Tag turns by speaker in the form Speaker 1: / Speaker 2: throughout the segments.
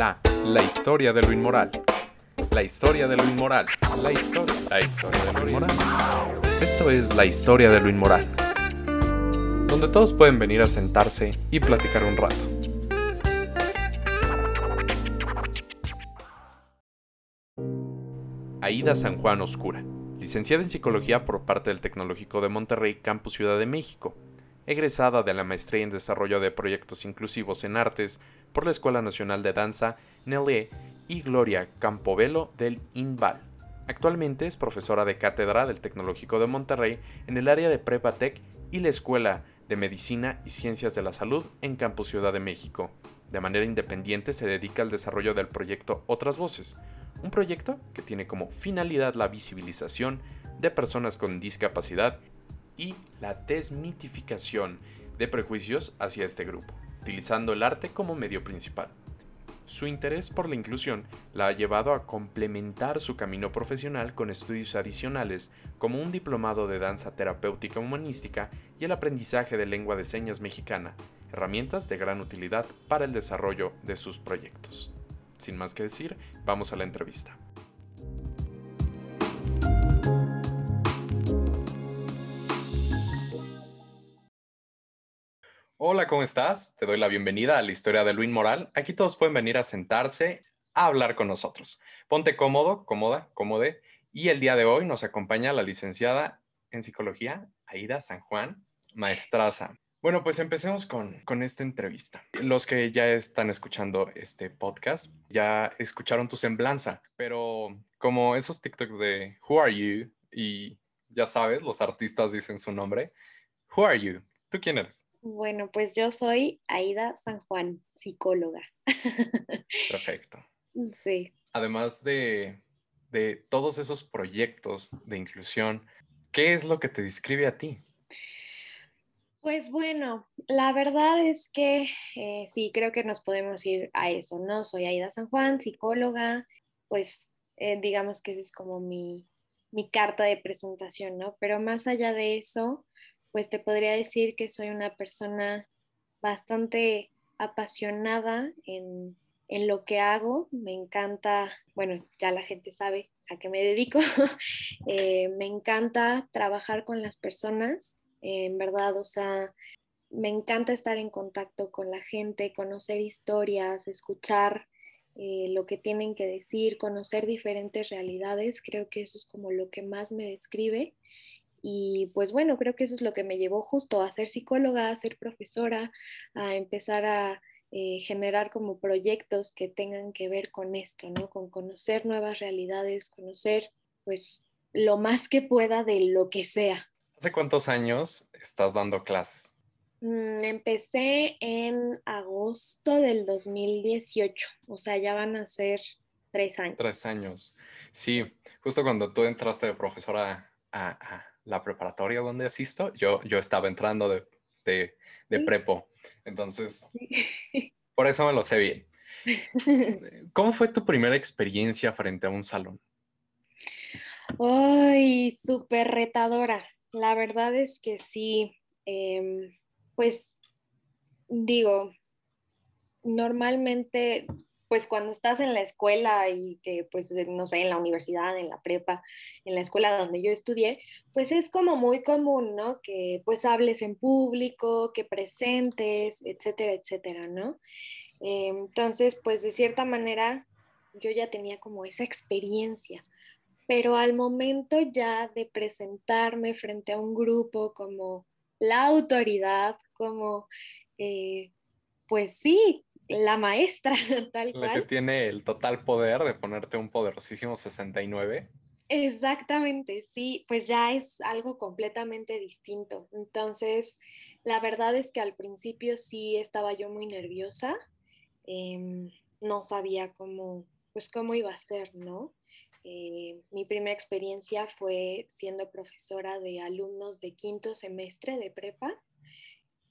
Speaker 1: La, historia de lo inmoral. La historia de lo inmoral. La historia, la historia de lo inmoral. Esto es la historia de lo inmoral. Donde todos pueden venir a sentarse y platicar un rato. Aida San Juan Oscura, licenciada en Psicología por parte del Tecnológico de Monterrey, Campus Ciudad de México, egresada de la Maestría en Desarrollo de Proyectos Inclusivos en Artes por la Escuela Nacional de Danza, NELE, y Gloria Campobello del INVAL. Actualmente es profesora de cátedra del Tecnológico de Monterrey en el área de Prepa Tech y la Escuela de Medicina y Ciencias de la Salud en Campus Ciudad de México. De manera independiente se dedica al desarrollo del proyecto Otras Voces, un proyecto que tiene como finalidad la visibilización de personas con discapacidad y la desmitificación de prejuicios hacia este grupo, utilizando el arte como medio principal. Su interés por la inclusión la ha llevado a complementar su camino profesional con estudios adicionales como un diplomado de danza terapéutica humanística y el aprendizaje de lengua de señas mexicana, herramientas de gran utilidad para el desarrollo de sus proyectos. Sin más que decir, vamos a la entrevista. Hola, ¿cómo estás? Te doy la bienvenida a la historia de Luis Moral. Aquí todos pueden venir a sentarse a hablar con nosotros. Ponte cómodo, cómoda, cómode. Y el día de hoy nos acompaña la licenciada en psicología, Aida San Juan, maestraza. Bueno, pues empecemos con, con esta entrevista. Los que ya están escuchando este podcast ya escucharon tu semblanza, pero como esos TikToks de Who are you? Y ya sabes, los artistas dicen su nombre. Who are you? ¿Tú quién eres?
Speaker 2: Bueno, pues yo soy Aida San Juan, psicóloga.
Speaker 1: Perfecto.
Speaker 2: Sí.
Speaker 1: Además de, de todos esos proyectos de inclusión, ¿qué es lo que te describe a ti?
Speaker 2: Pues bueno, la verdad es que eh, sí, creo que nos podemos ir a eso, ¿no? Soy Aida San Juan, psicóloga, pues eh, digamos que esa es como mi, mi carta de presentación, ¿no? Pero más allá de eso, pues te podría decir que soy una persona bastante apasionada en, lo que hago. Me encanta, bueno, ya la gente sabe a qué me dedico. Eh, me encanta trabajar con las personas, en verdad, o sea, me encanta estar en contacto con la gente, conocer historias, escuchar eh, lo que tienen que decir, conocer diferentes realidades. Creo que eso es como lo que más me describe. Y pues bueno, creo que eso es lo que me llevó justo a ser psicóloga, a ser profesora, a empezar a eh, generar como proyectos que tengan que ver con esto, ¿no? Con conocer nuevas realidades, conocer pues lo más que pueda de lo que sea.
Speaker 1: ¿Hace cuántos años estás dando clases?
Speaker 2: Mm, empecé en agosto del 2018, o sea, ya van a ser tres años.
Speaker 1: Tres años. Sí, justo cuando tú entraste de profesora a la preparatoria donde asisto, yo, yo estaba entrando de, de, prepo. Entonces, por eso me lo sé bien. ¿Cómo fue tu primera experiencia frente a un salón?
Speaker 2: Ay, súper retadora. La verdad es que sí. Em, pues digo, normalmente pues cuando estás en la escuela y que pues no sé, en la universidad, en la prepa, en la escuela donde yo estudié, pues es como muy común, ¿no? Que pues hables en público, que presentes, etcétera, etcétera, ¿no? Eh, entonces, pues de cierta manera yo ya tenía como esa experiencia, pero al momento ya de presentarme frente a un grupo como la autoridad, como, eh, pues sí, la maestra, tal cual.
Speaker 1: La que tiene el total poder de ponerte un poderosísimo 69.
Speaker 2: Exactamente, sí, pues ya es algo completamente distinto. Entonces, la verdad es que al principio sí estaba yo muy nerviosa, em, no sabía cómo, pues cómo iba a ser, ¿no? Eh, mi primera experiencia fue siendo profesora de alumnos de quinto semestre de prepa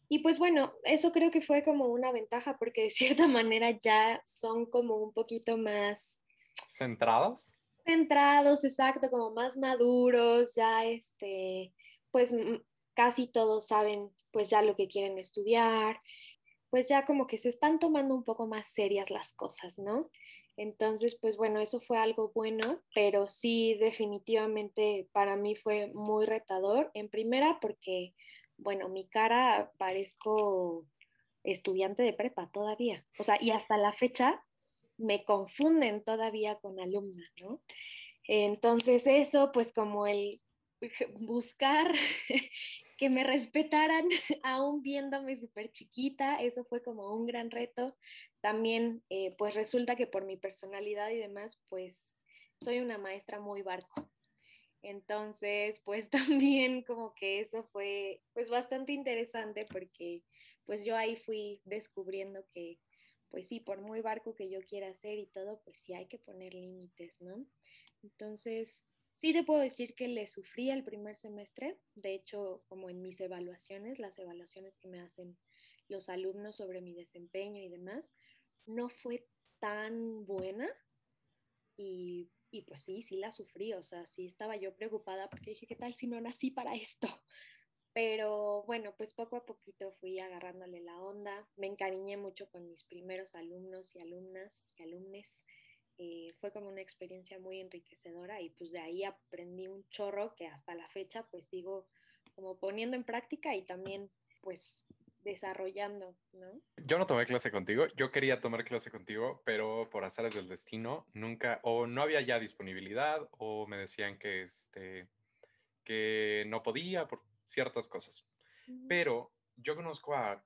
Speaker 2: y pues bueno, eso creo que fue como una ventaja porque de cierta manera ya son como un poquito más...
Speaker 1: ¿Centrados?
Speaker 2: Centrados, exacto, como más maduros, ya este, pues casi todos saben pues ya lo que quieren estudiar. pues ya como que se están tomando un poco más serias las cosas, ¿no? Entonces, pues bueno, eso fue algo bueno, pero sí definitivamente para mí fue muy retador. En primera, porque, bueno, mi cara parezco estudiante de prepa todavía. O sea, y hasta la fecha me confunden todavía con alumna, ¿no? Entonces eso, pues como el buscar que me respetaran aún viéndome súper chiquita, eso fue como un gran reto. También, eh, pues resulta que por mi personalidad y demás, pues soy una maestra muy barco. Entonces, pues también como que eso fue pues bastante interesante porque pues yo ahí fui descubriendo que pues sí, por muy barco que yo quiera hacer y todo, pues sí hay que poner límites, ¿no? Entonces, sí te puedo decir que le sufrí el primer semestre, de hecho, como en mis evaluaciones, las evaluaciones que me hacen los alumnos sobre mi desempeño y demás, no fue tan buena y, y pues sí, sí la sufrí, o sea, sí estaba yo preocupada porque dije, ¿qué tal si no nací para esto? Pero bueno, pues poco a poquito fui agarrándole la onda, me encariñé mucho con mis primeros alumnos y alumnas y alumnes. Eh, fue como una experiencia muy enriquecedora y pues de ahí aprendí un chorro que hasta la fecha pues sigo como poniendo en práctica y también pues desarrollando, ¿no?
Speaker 1: Yo no tomé clase contigo, yo quería tomar clase contigo, pero por azares del destino nunca, o no había ya disponibilidad, o me decían que, este, que no podía por ciertas cosas. Pero yo conozco a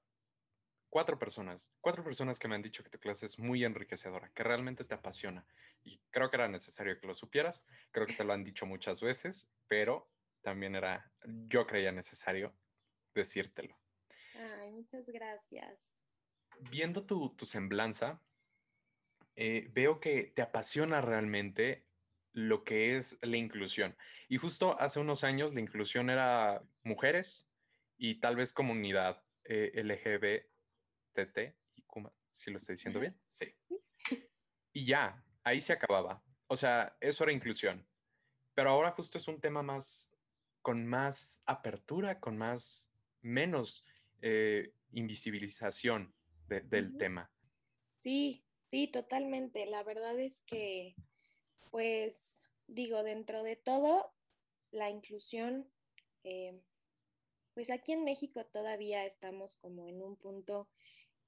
Speaker 1: cuatro personas, cuatro personas que me han dicho que tu clase es muy enriquecedora, que realmente te apasiona. Y creo que era necesario que lo supieras, creo que te lo han dicho muchas veces, pero también era, yo creía necesario decírtelo.
Speaker 2: Muchas gracias.
Speaker 1: Viendo tu, semblanza, eh, veo que te apasiona realmente lo que es la inclusión. Y justo hace unos años la inclusión era mujeres y tal vez comunidad eh, LGBTT, y si lo estoy diciendo bien, sí. Y ya, ahí se acababa. O sea, eso era inclusión. Pero ahora justo es un tema más, con más apertura, con más, menos eh, invisibilización del tema.
Speaker 2: Sí, sí, totalmente. La verdad es que pues digo, dentro de todo, la inclusión, eh, pues aquí en México todavía estamos como en un punto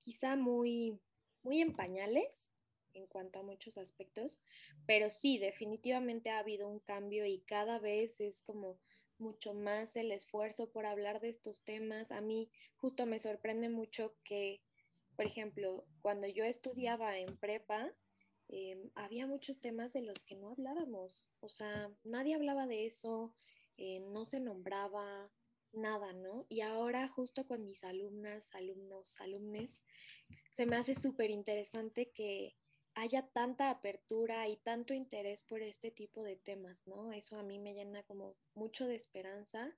Speaker 2: quizá muy, muy en pañales en cuanto a muchos aspectos, pero sí, definitivamente ha habido un cambio y cada vez es como mucho más el esfuerzo por hablar de estos temas. A mí justo me sorprende mucho que, por ejemplo, cuando yo estudiaba en prepa, Em, había muchos temas de los que no hablábamos, o sea, nadie hablaba de eso, eh, no se nombraba nada, ¿no? Y ahora justo con mis alumnas, alumnos, alumnes, se me hace súper interesante que haya tanta apertura y tanto interés por este tipo de temas, ¿no? Eso a mí me llena como mucho de esperanza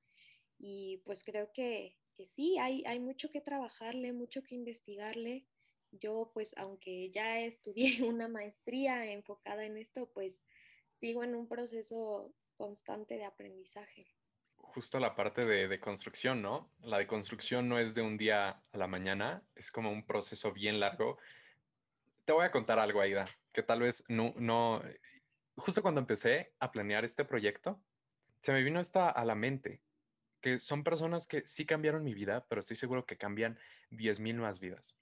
Speaker 2: y pues creo que, que sí, hay, hay mucho que trabajarle, mucho que investigarle yo pues aunque ya estudié una maestría enfocada en esto, pues sigo en un proceso constante de aprendizaje.
Speaker 1: Justo la parte de, construcción, ¿no? La de construcción no es de un día a la mañana, es como un proceso bien largo. Te voy a contar algo, Aida, que tal vez no, no, justo cuando empecé a planear este proyecto, se me vino esta a la mente, que son personas que sí cambiaron mi vida, pero estoy seguro que cambian 10.000 más vidas.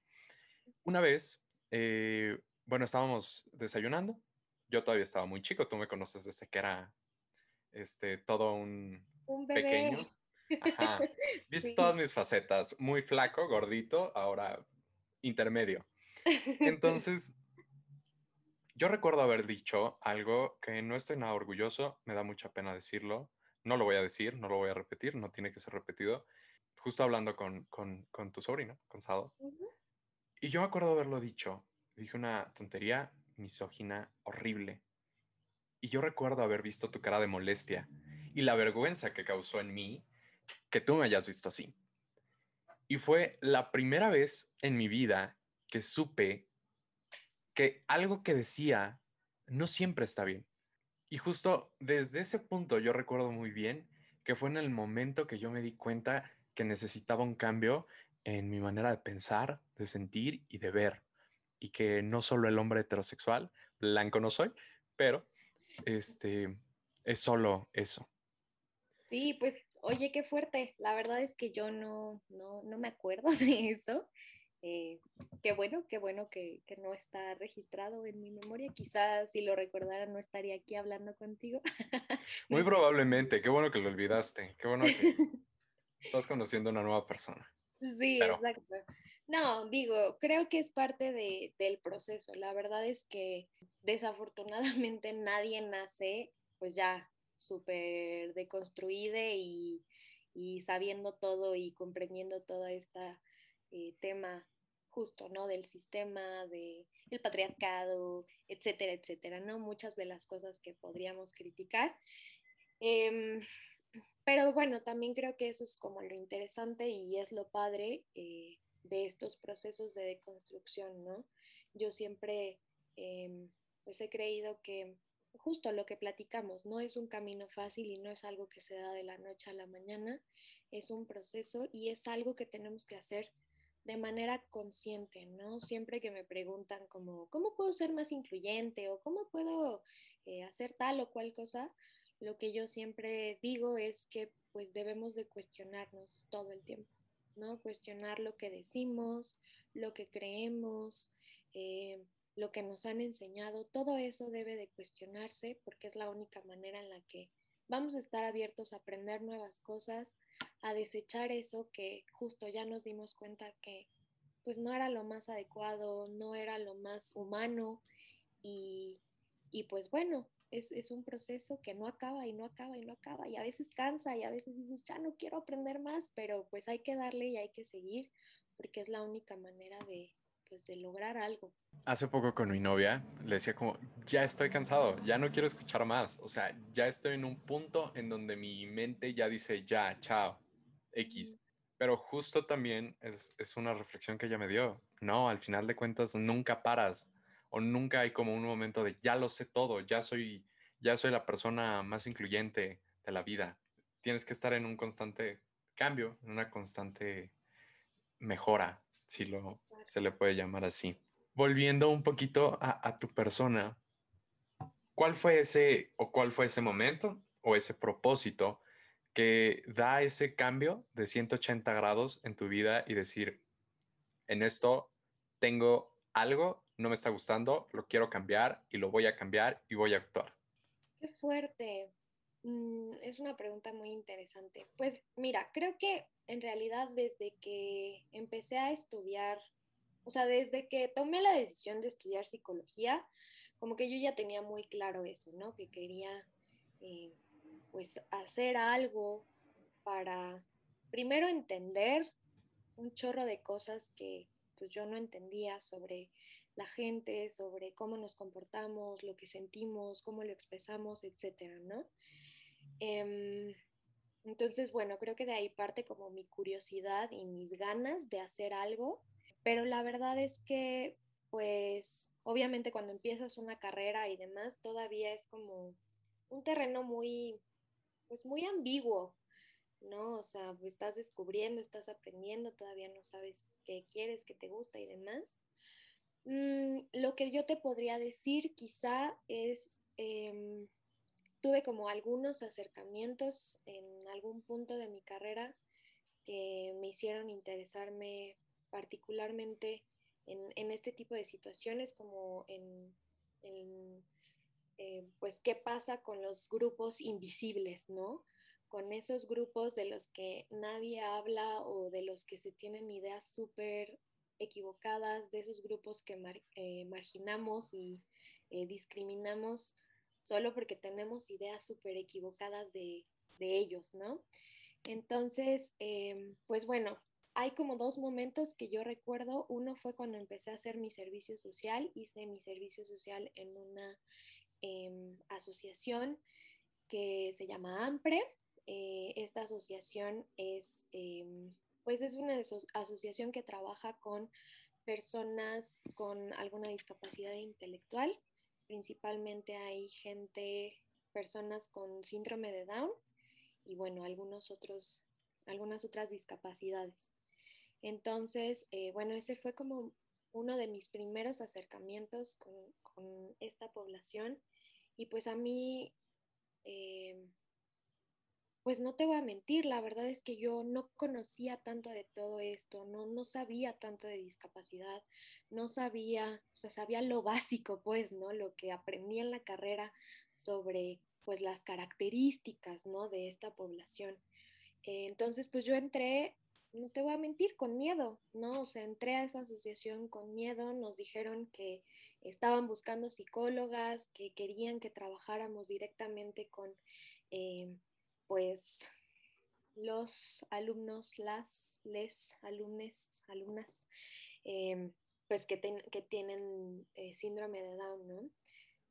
Speaker 1: Una vez, eh, bueno, estábamos desayunando. Yo todavía estaba muy chico, tú me conoces desde que era este, todo un, pequeño. Ajá. Viste todas mis facetas, muy flaco, gordito, ahora intermedio. Entonces, yo recuerdo haber dicho algo que no estoy nada orgulloso, me da mucha pena decirlo, no lo voy a decir, no lo voy a repetir, no tiene que ser repetido. Justo hablando con, tu sobrino, con Sado, y yo me acuerdo haberlo dicho. Dije una tontería misógina horrible. Y yo recuerdo haber visto tu cara de molestia y la vergüenza que causó en mí que tú me hayas visto así. Y fue la primera vez en mi vida que supe que algo que decía no siempre está bien. Y justo desde ese punto yo recuerdo muy bien que fue en el momento que yo me di cuenta que necesitaba un cambio en mi manera de pensar, de sentir y de ver. Y que no solo el hombre heterosexual, blanco no soy, pero este es solo eso.
Speaker 2: Sí, pues oye, qué fuerte. La verdad es que yo no, no, no me acuerdo de eso. Eh, qué bueno, qué bueno que, que, no está registrado en mi memoria. Quizás si lo recordara no estaría aquí hablando contigo.
Speaker 1: Muy probablemente, qué bueno que lo olvidaste. Qué bueno que estás conociendo a una nueva persona.
Speaker 2: Sí, exacto. No, digo, creo que es parte de, del proceso. La verdad es que desafortunadamente nadie nace pues ya súper deconstruida y, y, sabiendo todo y comprendiendo todo este eh, tema justo, ¿no? Del sistema, del el patriarcado, etcétera, etcétera, ¿no? Muchas de las cosas que podríamos criticar. Eh, pero bueno, también creo que eso es como lo interesante y es lo padre eh, de estos procesos de deconstrucción, ¿no? Yo siempre eh, pues he creído que justo lo que platicamos, no es un camino fácil y no es algo que se da de la noche a la mañana, es un proceso y es algo que tenemos que hacer de manera consciente, ¿no? Siempre que me preguntan como, ¿cómo puedo ser más incluyente o cómo puedo eh, hacer tal o cual cosa? lo que yo siempre digo es que pues debemos de cuestionarnos todo el tiempo, ¿no? Cuestionar lo que decimos, lo que creemos, eh, lo que nos han enseñado, todo eso debe de cuestionarse porque es la única manera en la que vamos a estar abiertos a aprender nuevas cosas, a desechar eso que justo ya nos dimos cuenta que pues no era lo más adecuado, no era lo más humano y, y pues bueno, es, un proceso que no acaba y no acaba y no acaba y a veces cansa y a veces dices, ya no quiero aprender más, pero pues hay que darle y hay que seguir porque es la única manera de, pues, de lograr algo.
Speaker 1: Hace poco con mi novia le decía como, ya estoy cansado, ya no quiero escuchar más, o sea, ya estoy en un punto en donde mi mente ya dice, ya, chao, X. Pero justo también es, es una reflexión que ella me dio. No, al final de cuentas nunca paras o nunca hay como un momento de ya lo sé todo, ya soy, ya soy la persona más incluyente de la vida. Tienes que estar en un constante cambio, en una constante mejora, si lo se le puede llamar así. Volviendo un poquito a, a tu persona, ¿cuál fue ese o cuál fue ese momento o ese propósito que da ese cambio de 180 grados en tu vida y decir, en esto tengo algo no me está gustando, lo quiero cambiar y lo voy a cambiar y voy a actuar?
Speaker 2: Qué fuerte. Mm, es una pregunta muy interesante. Pues mira, creo que en realidad desde que empecé a estudiar, o sea, desde que tomé la decisión de estudiar psicología, como que yo ya tenía muy claro eso, ¿no? Que quería eh, pues hacer algo para primero entender un chorro de cosas que pues yo no entendía sobre la gente, sobre cómo nos comportamos, lo que sentimos, cómo lo expresamos, etcétera, ¿no? Em, entonces, bueno, creo que de ahí parte como mi curiosidad y mis ganas de hacer algo, pero la verdad es que, pues, obviamente cuando empiezas una carrera y demás, todavía es como un terreno muy, pues, muy ambiguo, ¿no? O sea, estás descubriendo, estás aprendiendo, todavía no sabes qué quieres, qué te gusta y demás. Mm, lo que yo te podría decir quizá es, em, tuve como algunos acercamientos en algún punto de mi carrera que me hicieron interesarme particularmente en, este tipo de situaciones, como en, eh, pues, qué pasa con los grupos invisibles, ¿no? Con esos grupos de los que nadie habla o de los que se tienen ideas súper equivocadas, de esos grupos que eh, marginamos y eh, discriminamos solo porque tenemos ideas súper equivocadas de, ellos, ¿no? Entonces, em, pues bueno, hay como dos momentos que yo recuerdo. Uno fue cuando empecé a hacer mi servicio social, hice mi servicio social en una em, asociación que se llama AMPRE. Eh, esta asociación es em, pues es una asociación que trabaja con personas con alguna discapacidad intelectual. Principalmente hay gente, personas con síndrome de Down y bueno, algunos otros, algunas otras discapacidades. Entonces, eh, bueno, ese fue como uno de mis primeros acercamientos con, esta población y pues a mí, eh, pues no te voy a mentir, la verdad es que yo no conocía tanto de todo esto, no, no sabía tanto de discapacidad, no sabía, o sea, sabía lo básico, pues, ¿no? Lo que aprendí en la carrera sobre, pues, las características, ¿no? De esta población. Eh, entonces, pues yo entré no te voy a mentir, con miedo, ¿no? O sea, entré a esa asociación con miedo, nos dijeron que estaban buscando psicólogas, que querían que trabajáramos directamente con, eh, pues, los alumnos, las, les, alumnes, alumnas, eh, pues que, que tienen eh, síndrome de Down, ¿no?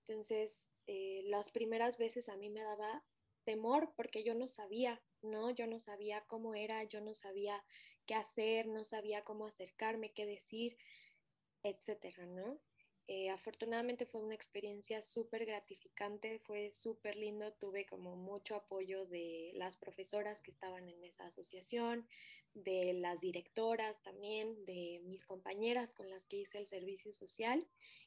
Speaker 2: Entonces, las primeras veces a mí me daba temor porque yo no sabía ¿no? Yo no sabía cómo era, yo no sabía qué hacer, no sabía cómo acercarme, qué decir, etcétera, ¿no? Eh, afortunadamente fue una experiencia súper gratificante, fue súper lindo, tuve como mucho apoyo de las profesoras que estaban en esa asociación, de las directoras también, de mis compañeras con las que hice el servicio social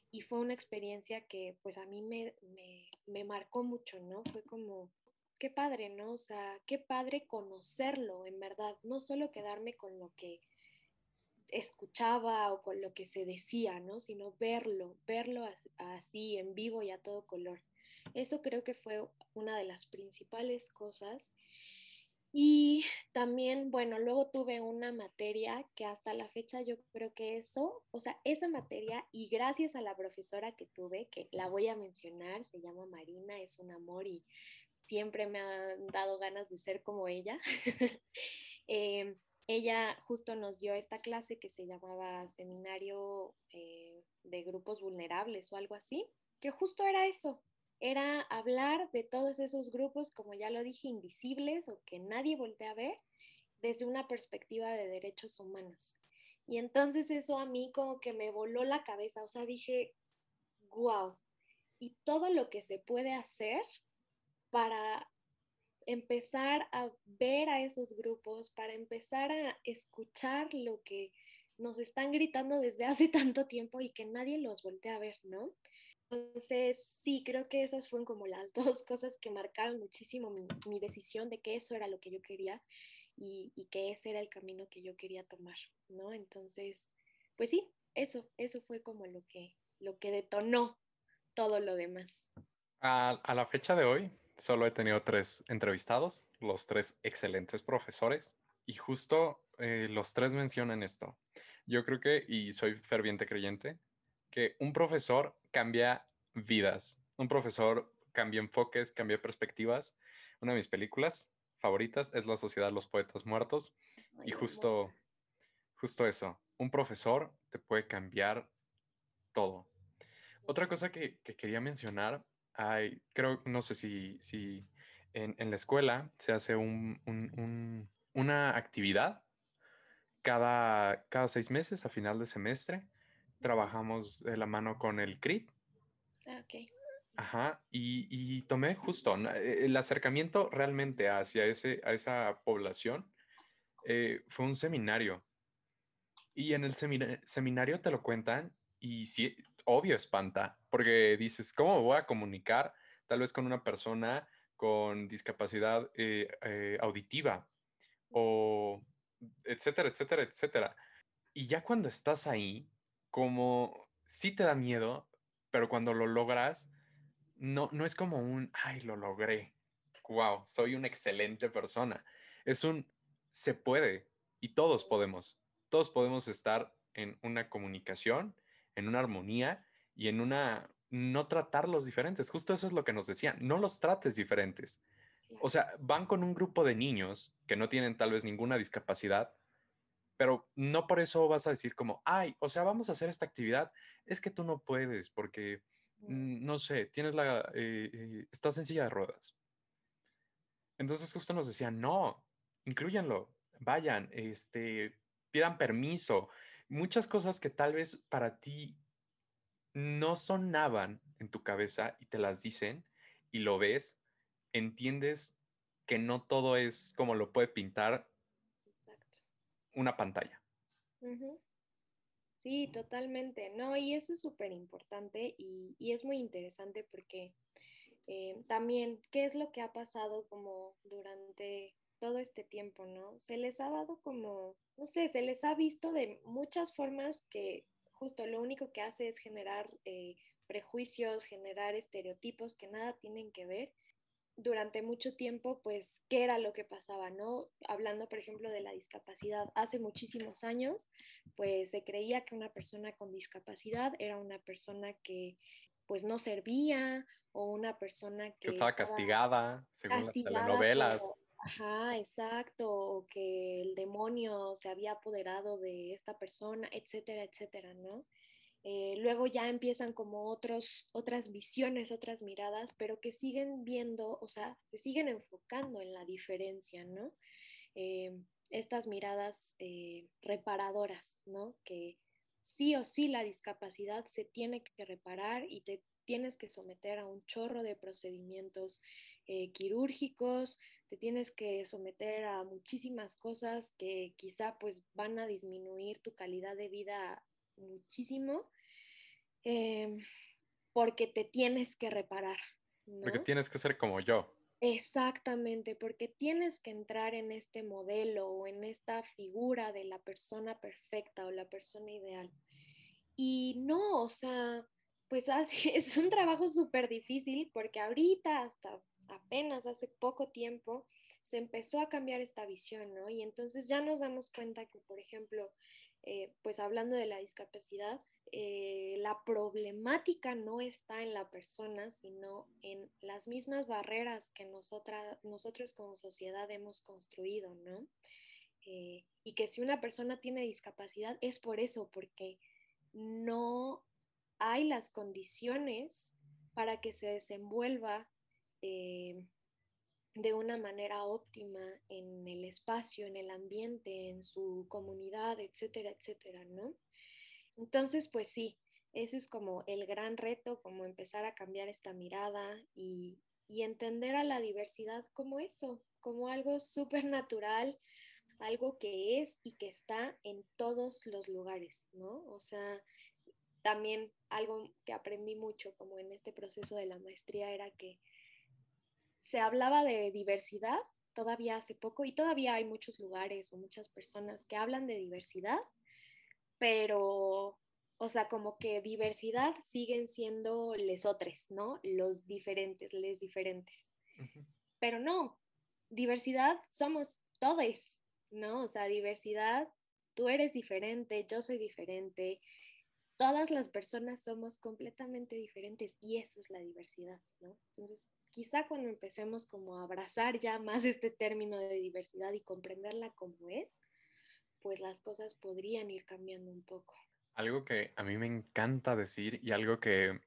Speaker 2: y fue una experiencia que pues a mí me, me, me marcó mucho, ¿no? Fue como qué padre, ¿no? O sea, qué padre conocerlo, en verdad, no solo quedarme con lo que escuchaba o con lo que se decía, ¿no? Sino verlo, verlo así en vivo y a todo color. Eso creo que fue una de las principales cosas. Y también, bueno, luego tuve una materia que hasta la fecha yo creo que eso, o sea, esa materia y gracias a la profesora que tuve, que la voy a mencionar, se llama Marina, es un amor y siempre me han dado ganas de ser como ella. Eh, ella justo nos dio esta clase que se llamaba Seminario eh, de Grupos Vulnerables o algo así, que justo era eso, era hablar de todos esos grupos, como ya lo dije, invisibles o que nadie voltea a ver desde una perspectiva de derechos humanos. Y entonces eso a mí como que me voló la cabeza, o sea, dije, wow, y todo lo que se puede hacer para empezar a ver a esos grupos, para empezar a escuchar lo que nos están gritando desde hace tanto tiempo y que nadie los voltea a ver, ¿no? Entonces, sí, creo que esas fueron como las dos cosas que marcaron muchísimo mi, decisión de que eso era lo que yo quería y, y, que ese era el camino que yo quería tomar, ¿no? Entonces, pues sí, eso, eso fue como lo que, lo que detonó todo lo demás.
Speaker 1: A, a la fecha de hoy, solo he tenido tres entrevistados, los tres excelentes profesores, y justo eh, los tres mencionan esto. Yo creo que, y soy ferviente creyente, que un profesor cambia vidas, un profesor cambia enfoques, cambia perspectivas. Una de mis películas favoritas es La Sociedad de los Poetas Muertos, y justo, justo eso, un profesor te puede cambiar todo. Otra cosa que, que quería mencionar hay, creo, no sé si, si en, la escuela se hace un, una actividad cada, cada seis meses a final de semestre. Trabajamos de la mano con el CRIP.
Speaker 2: Ah, ok.
Speaker 1: Ajá, y, tomé justo el acercamiento realmente hacia ese, a esa población eh, fue un seminario. Y en el seminario te lo cuentan y sí, obvio espanta, porque dices, ¿cómo voy a comunicar tal vez con una persona con discapacidad eh, eh, auditiva? O etcétera, etcétera, etcétera. Y ya cuando estás ahí, como sí te da miedo, pero cuando lo logras, no, no es como un, ay, lo logré. Wow, soy una excelente persona. Es un, se puede y todos podemos. Todos podemos estar en una comunicación en una armonía y en una no tratarlos diferentes. Justo eso es lo que nos decían, no los trates diferentes. O sea, van con un grupo de niños que no tienen tal vez ninguna discapacidad, pero no por eso vas a decir como, ay, o sea, vamos a hacer esta actividad, es que tú no puedes porque, mm, no sé, tienes la, eh, eh, estás en silla de ruedas. Entonces justo nos decían, no, incluyanlo, vayan, este, pidan permiso, muchas cosas que tal vez para ti no sonaban en tu cabeza y te las dicen y lo ves, entiendes que no todo es como lo puede pintar una pantalla.
Speaker 2: Sí, totalmente. No, y eso es súper importante y, es muy interesante porque eh, también, ¿qué es lo que ha pasado como durante todo este tiempo, no? Se les ha dado como, no sé, se les ha visto de muchas formas que justo lo único que hace es generar eh, prejuicios, generar estereotipos que nada tienen que ver durante mucho tiempo, pues, qué era lo que pasaba, ¿no? Hablando, por ejemplo, de la discapacidad, hace muchísimos años, pues se creía que una persona con discapacidad era una persona que, pues, no servía o una persona que...
Speaker 1: que estaba, castigada, según las telenovelas.
Speaker 2: Ajá, exacto, o que el demonio se había apoderado de esta persona, etcétera, etcétera, ¿no? Eh, luego ya empiezan como otros, otras visiones, otras miradas, pero que siguen viendo, o sea, se siguen enfocando en la diferencia, ¿no? Eh, estas miradas eh, reparadoras, ¿no? Que sí o sí la discapacidad se tiene que reparar y te tienes que someter a un chorro de procedimientos quirúrgicos, te tienes que someter a muchísimas cosas que quizá pues van a disminuir tu calidad de vida muchísimo em, porque te tienes que reparar.
Speaker 1: Porque tienes que ser como yo.
Speaker 2: Exactamente, porque tienes que entrar en este modelo o en esta figura de la persona perfecta o la persona ideal. Y no, o sea, pues así es un trabajo súper difícil porque ahorita, hasta apenas hace poco tiempo, se empezó a cambiar esta visión, ¿no? Y entonces ya nos damos cuenta que, por ejemplo, eh, pues hablando de la discapacidad, eh, la problemática no está en la persona, sino en las mismas barreras que nosotros como sociedad hemos construido, ¿no? Eh, y que si una persona tiene discapacidad es por eso, porque no hay las condiciones para que se desenvuelva de una manera óptima en el espacio, en el ambiente, en su comunidad, etcétera, etcétera, ¿no? Entonces, pues sí, eso es como el gran reto, como empezar a cambiar esta mirada y, entender a la diversidad como eso, como algo súper natural, algo que es y que está en todos los lugares, ¿no? O sea, también algo que aprendí mucho como en este proceso de la maestría era que se hablaba de diversidad todavía hace poco y todavía hay muchos lugares o muchas personas que hablan de diversidad, pero, o sea, como que diversidad siguen siendo lesotres, ¿no? Los diferentes, les diferentes. Pero no, diversidad somos todos, ¿no? O sea, diversidad, tú eres diferente, yo soy diferente, todas las personas somos completamente diferentes y eso es la diversidad, ¿no? Entonces, quizá cuando empecemos como a abrazar ya más este término de diversidad y comprenderla como es, pues las cosas podrían ir cambiando un poco.
Speaker 1: Algo que a mí me encanta decir y algo que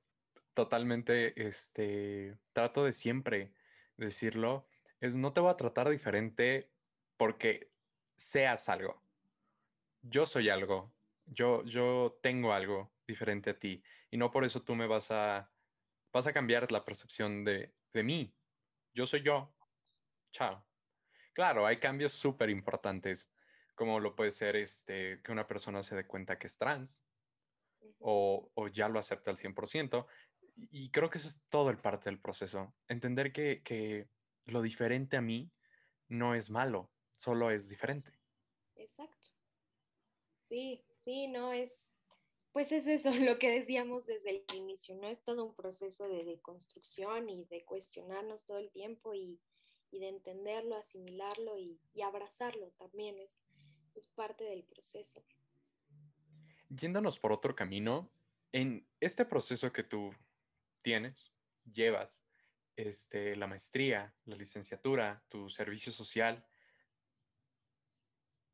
Speaker 1: totalmente este, trato de siempre decirlo es no te voy a tratar diferente porque seas algo. Yo soy algo, yo, yo tengo algo diferente a ti y no por eso tú me vas a, vas a cambiar la percepción de, de mí. Yo soy yo. Chao. Claro, hay cambios súper importantes, como lo puede ser este, que una persona se dé cuenta que es trans o, o ya lo acepta al 100%. Y creo que eso es todo el parte del proceso. Entender que, que lo diferente a mí no es malo, solo es diferente.
Speaker 2: Exacto. Sí, sí, no es, pues es eso lo que decíamos desde el inicio, ¿no? Es todo un proceso de deconstrucción y de cuestionarnos todo el tiempo y, de entenderlo, asimilarlo y, abrazarlo también es, es parte del proceso.
Speaker 1: Yéndonos por otro camino, en este proceso que tú tienes, llevas, este, la maestría, la licenciatura, tu servicio social,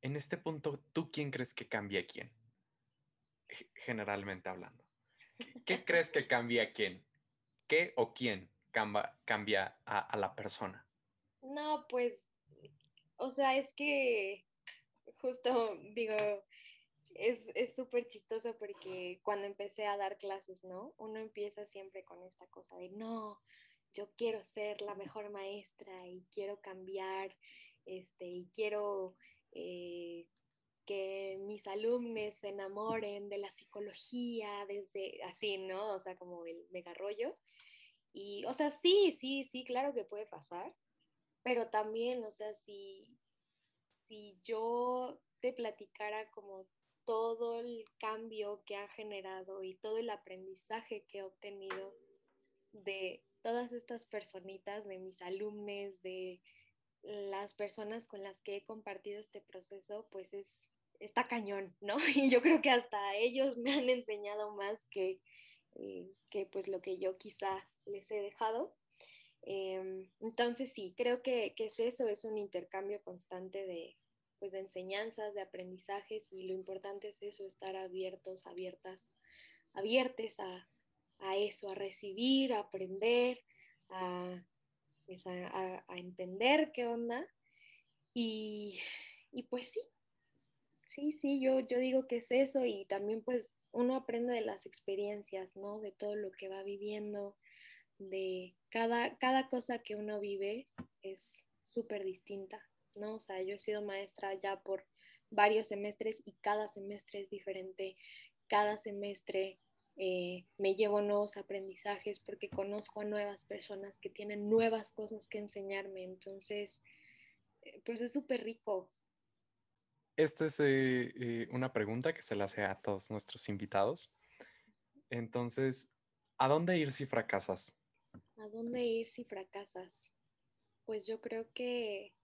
Speaker 1: en este punto, ¿tú quién crees que cambia a quién? generalmente hablando. ¿Qué, crees que cambia a quién? ¿Qué o quién cambia, cambia a, la persona?
Speaker 2: No, pues, o sea, es que justo digo, es súper chistoso porque cuando empecé a dar clases, ¿no? Uno empieza siempre con esta cosa de, no, yo quiero ser la mejor maestra y quiero cambiar, este, y quiero eh, que mis alumnos se enamoren de la psicología desde así, ¿no? O sea, como el mega rollo. Y, o sea, sí, sí, sí, claro que puede pasar, pero también, o sea, si, si yo te platicara como todo el cambio que ha generado y todo el aprendizaje que he obtenido de todas estas personitas, de mis alumnos, de las personas con las que he compartido este proceso, pues es, está cañón, ¿no? Y yo creo que hasta ellos me han enseñado más que, eh, que pues lo que yo quizá les he dejado. Em, entonces sí, creo que, que, es eso, es un intercambio constante de, pues, de enseñanzas, de aprendizajes y lo importante es eso, estar abiertos, abiertas, abiertes a, a eso, a recibir, a aprender, a, pues, a, entender qué onda. Y, y, pues sí, sí, sí, yo, yo digo que es eso y también pues uno aprende de las experiencias, ¿no? De todo lo que va viviendo, de cada, cada cosa que uno vive es súper distinta, ¿no? O sea, yo he sido maestra ya por varios semestres y cada semestre es diferente, cada semestre eh, me llevo nuevos aprendizajes porque conozco a nuevas personas que tienen nuevas cosas que enseñarme, entonces, eh, pues es súper rico.
Speaker 1: Esta es eh, una pregunta que se la hace a todos nuestros invitados. Entonces, ¿a dónde ir si fracasas?
Speaker 2: ¿A dónde ir si fracasas? Pues yo creo que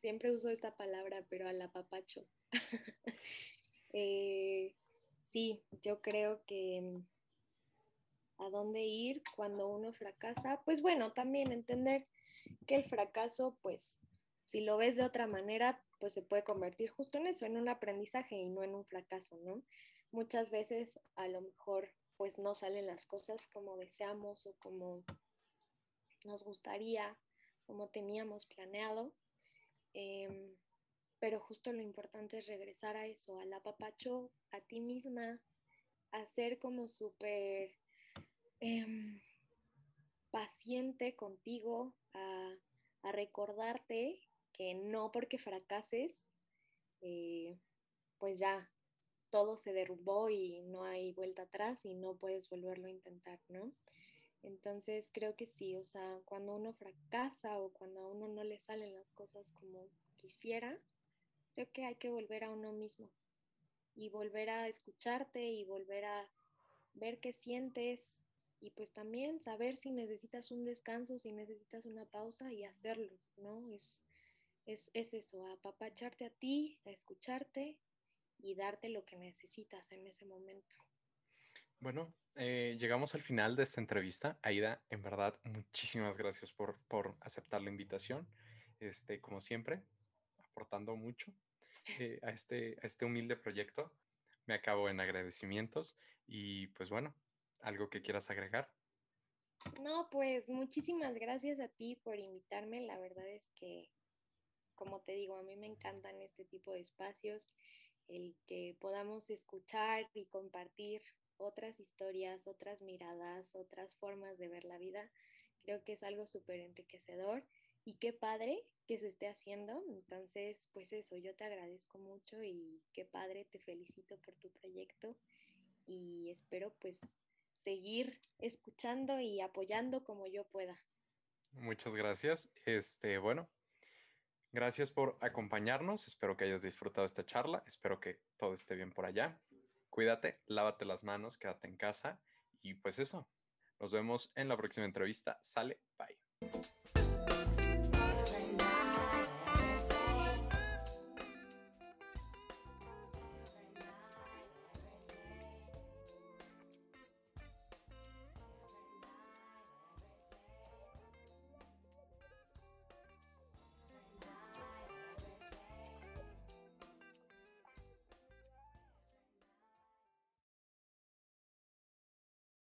Speaker 2: siempre uso esta palabra, pero al apapacho. eh, sí, yo creo que a dónde ir cuando uno fracasa, pues bueno, también entender que el fracaso, pues si lo ves de otra manera, pues se puede convertir justo en eso, en un aprendizaje y no en un fracaso, ¿no? Muchas veces a lo mejor pues no salen las cosas como deseamos o como nos gustaría, como teníamos planeado. Em, pero justo lo importante es regresar a eso, al apapacho, a ti misma, a ser como súper em, paciente contigo, a, recordarte que no porque fracases, eh, pues ya todo se derrumbó y no hay vuelta atrás y no puedes volverlo a intentar, ¿no? Entonces creo que sí, o sea, cuando uno fracasa o cuando a uno no le salen las cosas como quisiera, creo que hay que volver a uno mismo y volver a escucharte y volver a ver qué sientes y pues también saber si necesitas un descanso, si necesitas una pausa y hacerlo, ¿no? Es, es, es eso, apapacharte a ti, a escucharte y darte lo que necesitas en ese momento.
Speaker 1: Bueno, eh, llegamos al final de esta entrevista. Aida, en verdad, muchísimas gracias por, aceptar la invitación. Este, como siempre, aportando mucho eh, a, este, a este humilde proyecto. Me acabo en agradecimientos y pues bueno, algo que quieras agregar.
Speaker 2: No, pues muchísimas gracias a ti por invitarme. La verdad es que, como te digo, a mí me encantan este tipo de espacios el que podamos escuchar y compartir otras historias, otras miradas, otras formas de ver la vida, creo que es algo súper enriquecedor y qué padre que se esté haciendo. Entonces, pues eso, yo te agradezco mucho y qué padre, te felicito por tu proyecto y espero pues seguir escuchando y apoyando como yo pueda.
Speaker 1: Muchas gracias. Este, bueno, Gracias por acompañarnos. Espero que hayas disfrutado esta charla. Espero que todo esté bien por allá. Cuídate, lávate las manos, quédate en casa y pues eso. Nos vemos en la próxima entrevista. Sale, bye.